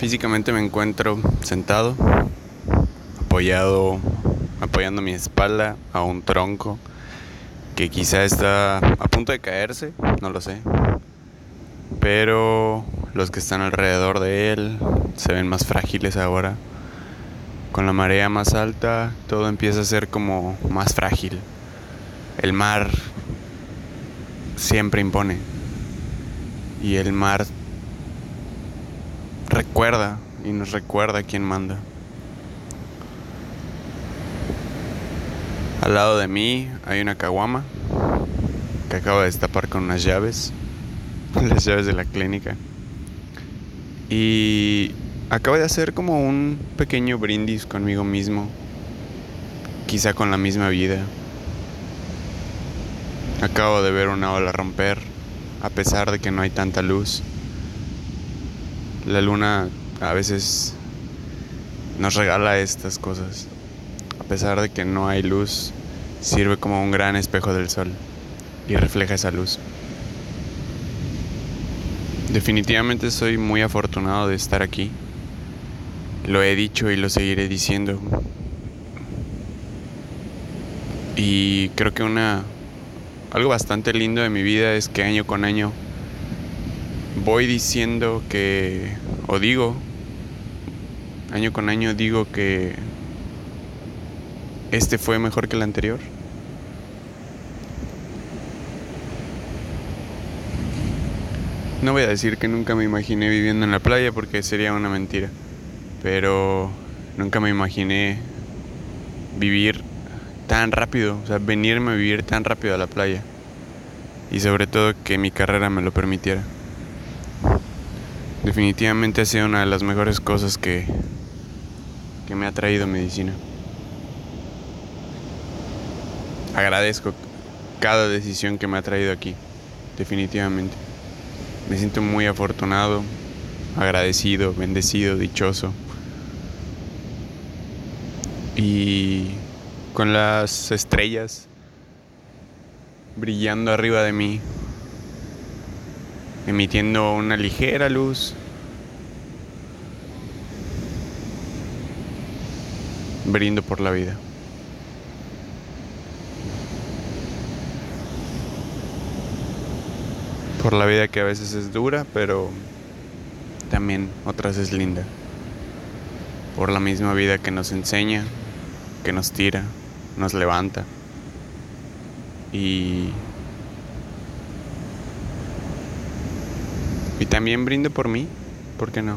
Físicamente me encuentro sentado, apoyado, apoyando mi espalda a un tronco que quizá está a punto de caerse, no lo sé. Pero los que están alrededor de él se ven más frágiles ahora. Con la marea más alta, todo empieza a ser como más frágil. El mar siempre impone. Y el mar recuerda y nos recuerda quién manda. Al lado de mí hay una caguama que acabo de destapar con unas llaves, las llaves de la clínica. Y acabo de hacer como un pequeño brindis conmigo mismo, quizá con la misma vida. Acabo de ver una ola romper, a pesar de que no hay tanta luz. La luna a veces nos regala estas cosas. A pesar de que no hay luz, sirve como un gran espejo del sol y refleja esa luz. Definitivamente soy muy afortunado de estar aquí. Lo he dicho y lo seguiré diciendo. Y creo que una algo bastante lindo de mi vida es que año con año voy diciendo que o digo año con año digo que este fue mejor que el anterior. No voy a decir que nunca me imaginé viviendo en la playa porque sería una mentira, pero nunca me imaginé vivir tan rápido, o sea, venirme a vivir tan rápido a la playa y sobre todo que mi carrera me lo permitiera. Definitivamente ha sido una de las mejores cosas que, que me ha traído medicina. agradezco cada decisión que me ha traído aquí, definitivamente. Me siento muy afortunado, agradecido, bendecido, dichoso. Y con las estrellas brillando arriba de mí, emitiendo una ligera luz. Brindo por la vida. por la vida que a veces es dura, pero también otras es linda. Por la misma vida que nos enseña, que nos tira, nos levanta. Y también brindo por mí, ¿por qué no?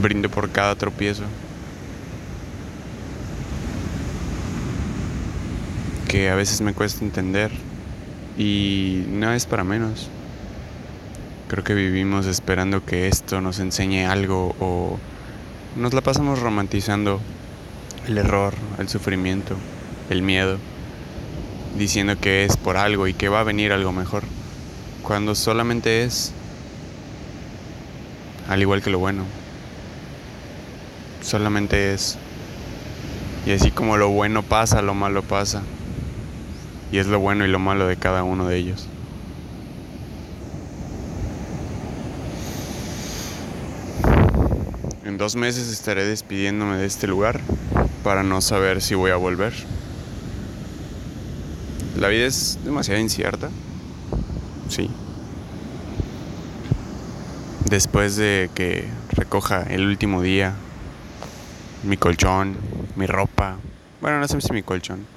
Brindo por cada tropiezo. Que a veces me cuesta entender y no es para menos. Creo que vivimos esperando que esto nos enseñe algo o nos la pasamos romantizando el error, el sufrimiento, el miedo, diciendo que es por algo y que va a venir algo mejor, cuando solamente es, al igual que lo bueno, solamente es. Y así como lo bueno pasa, lo malo pasa y es lo bueno y lo malo de cada uno de ellos. En dos meses estaré despidiéndome de este lugar para no saber si voy a volver. La vida es demasiado incierta. Sí. Después de que recoja el último día, mi colchón, mi ropa. Bueno, no sé si mi colchón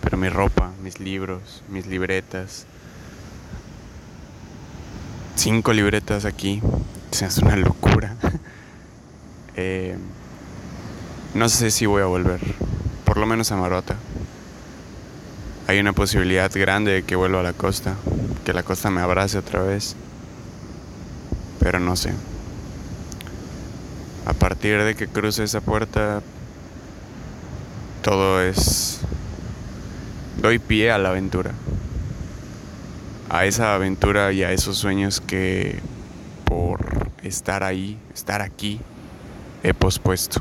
pero mi ropa, mis libros, mis libretas. Cinco libretas aquí. es una locura. Eh, no sé si voy a volver. Por lo menos a Marota. Hay una posibilidad grande de que vuelva a la costa. Que la costa me abrace otra vez. Pero no sé. A partir de que cruce esa puerta, todo es doy pie a la aventura. A esa aventura y a esos sueños que por estar ahí, estar aquí, he pospuesto.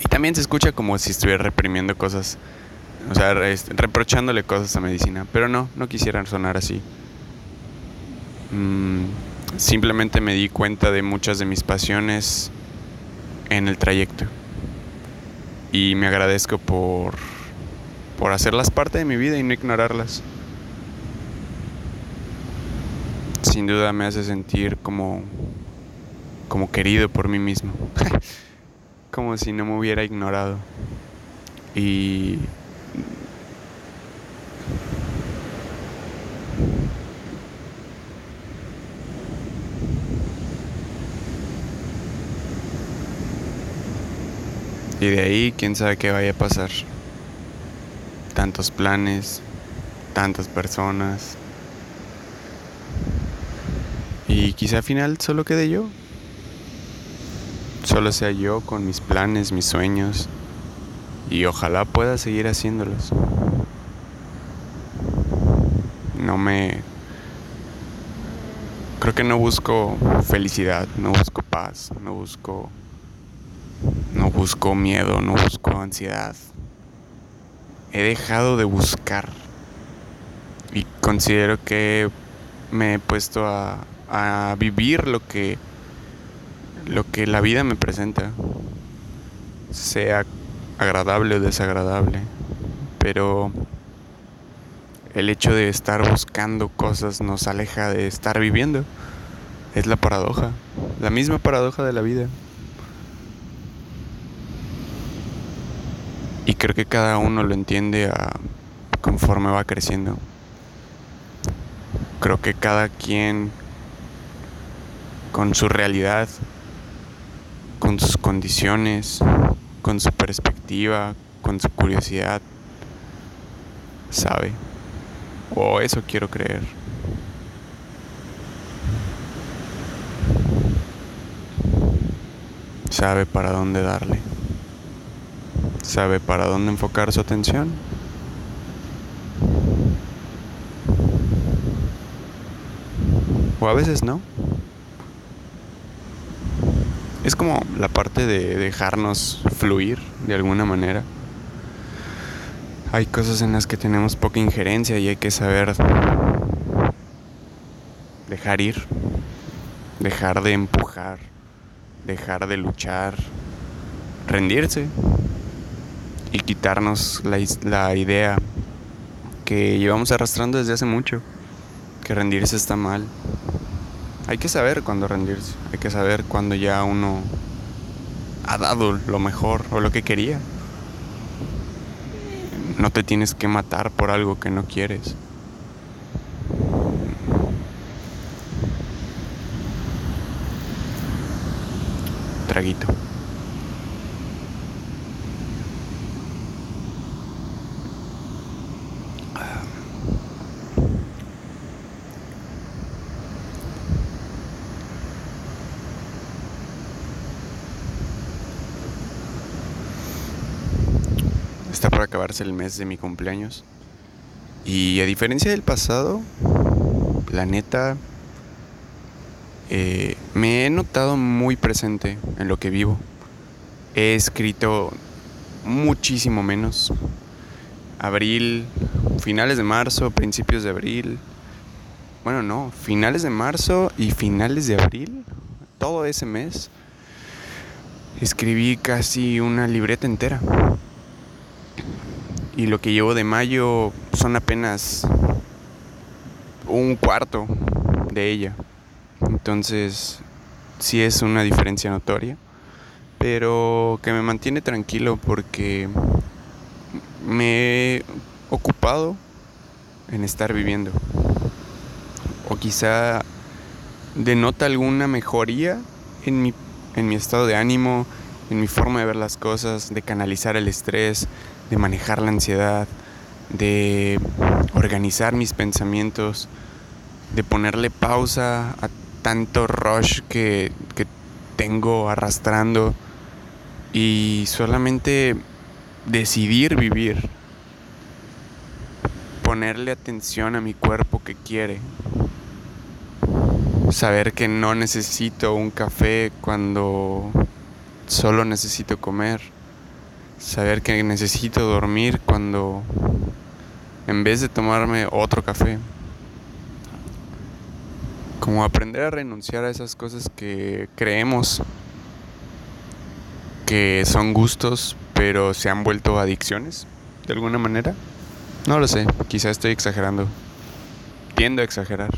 Y también se escucha como si estuviera reprimiendo cosas, o sea, reprochándole cosas a medicina, pero no, no quisiera sonar así. Mm, simplemente me di cuenta de muchas de mis pasiones en el trayecto. Y me agradezco por, por hacerlas parte de mi vida y no ignorarlas. Sin duda me hace sentir como, como querido por mí mismo. como si no me hubiera ignorado. Y Y de ahí, quién sabe qué vaya a pasar. Tantos planes, tantas personas. Y quizá al final solo quede yo. Solo sea yo con mis planes, mis sueños. Y ojalá pueda seguir haciéndolos. No me... Creo que no busco felicidad, no busco paz, no busco busco miedo, no busco ansiedad. He dejado de buscar. Y considero que me he puesto a, vivir lo que, lo que la vida me presenta. Sea agradable o desagradable. Pero el hecho de estar buscando cosas nos aleja de estar viviendo. Es la paradoja. La misma paradoja de la vida. Y creo que cada uno lo entiende conforme va creciendo. Creo que cada quien con su realidad, con sus condiciones, con su perspectiva, con su curiosidad, sabe. O eso quiero creer. Sabe para dónde darle sabe para dónde enfocar su atención. O a veces no. Es como la parte de dejarnos fluir de alguna manera. Hay cosas en las que tenemos poca injerencia y hay que saber dejar ir, dejar de empujar, dejar de luchar, rendirse y quitarnos la, la idea que llevamos arrastrando desde hace mucho, que rendirse está mal. Hay que saber cuándo rendirse, hay que saber cuándo ya uno ha dado lo mejor o lo que quería. No te tienes que matar por algo que no quieres. Traguito. Está por acabarse el mes de mi cumpleaños. Y a diferencia del pasado, la neta, eh, me he notado muy presente en lo que vivo. He escrito muchísimo menos. Abril, finales de marzo, principios de abril. Bueno, no, finales de marzo y finales de abril, todo ese mes, escribí casi una libreta entera y lo que llevo de mayo son apenas un cuarto de ella. Entonces, sí es una diferencia notoria, pero que me mantiene tranquilo porque me he ocupado en estar viviendo. O quizá denota alguna mejoría en mi, en mi estado de ánimo, en mi forma de ver las cosas, de canalizar el estrés, de manejar la ansiedad, de organizar mis pensamientos, de ponerle pausa a tanto rush que, que tengo arrastrando y solamente decidir vivir, ponerle atención a mi cuerpo que quiere, saber que no necesito un café cuando solo necesito comer saber que necesito dormir cuando en vez de tomarme otro café, como aprender a renunciar a esas cosas que creemos que son gustos, pero se han vuelto adicciones, de alguna manera. No lo sé, quizá estoy exagerando. Tiendo a exagerar.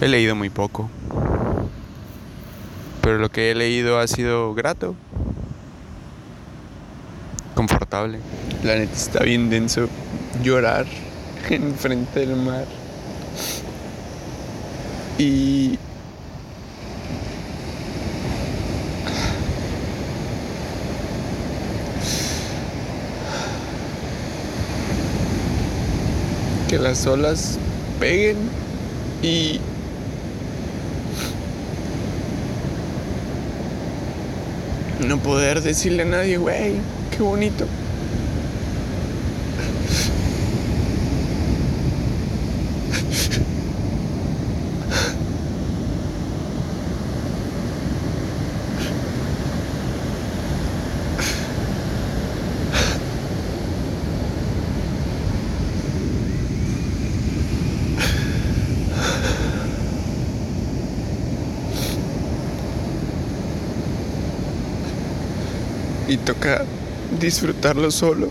He leído muy poco. Pero lo que he leído ha sido grato. Confortable. La neta está bien denso llorar en frente del mar. Y que las olas peguen y no poder decirle a nadie, güey, qué bonito. Y toca disfrutarlo solo.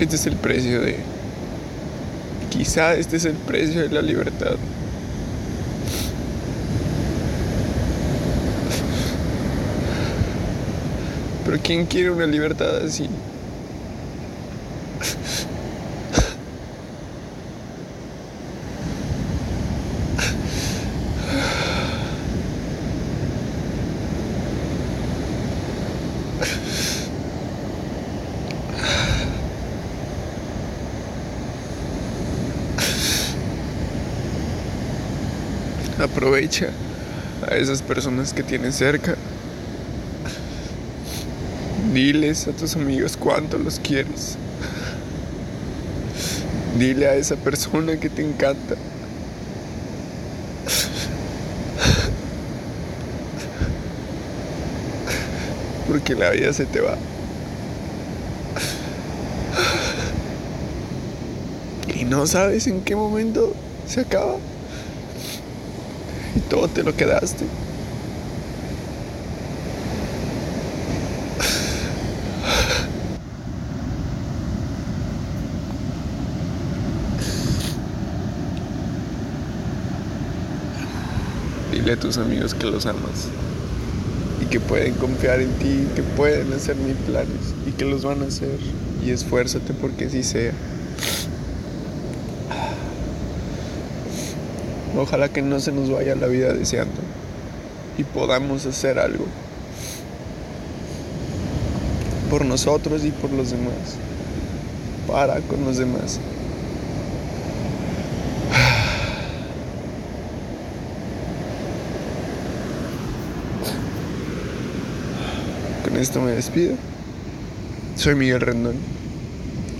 Este es el precio de... Quizá este es el precio de la libertad. Pero ¿quién quiere una libertad así? Aprovecha a esas personas que tienes cerca. Diles a tus amigos cuánto los quieres. Dile a esa persona que te encanta. Porque la vida se te va. Y no sabes en qué momento se acaba. Y todo te lo quedaste. Dile a tus amigos que los amas y que pueden confiar en ti, que pueden hacer mil planes y que los van a hacer. Y esfuérzate porque así sea. Ojalá que no se nos vaya la vida deseando y podamos hacer algo por nosotros y por los demás, para con los demás. Con esto me despido. Soy Miguel Rendón.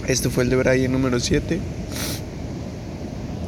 Esto fue el de Brian número 7.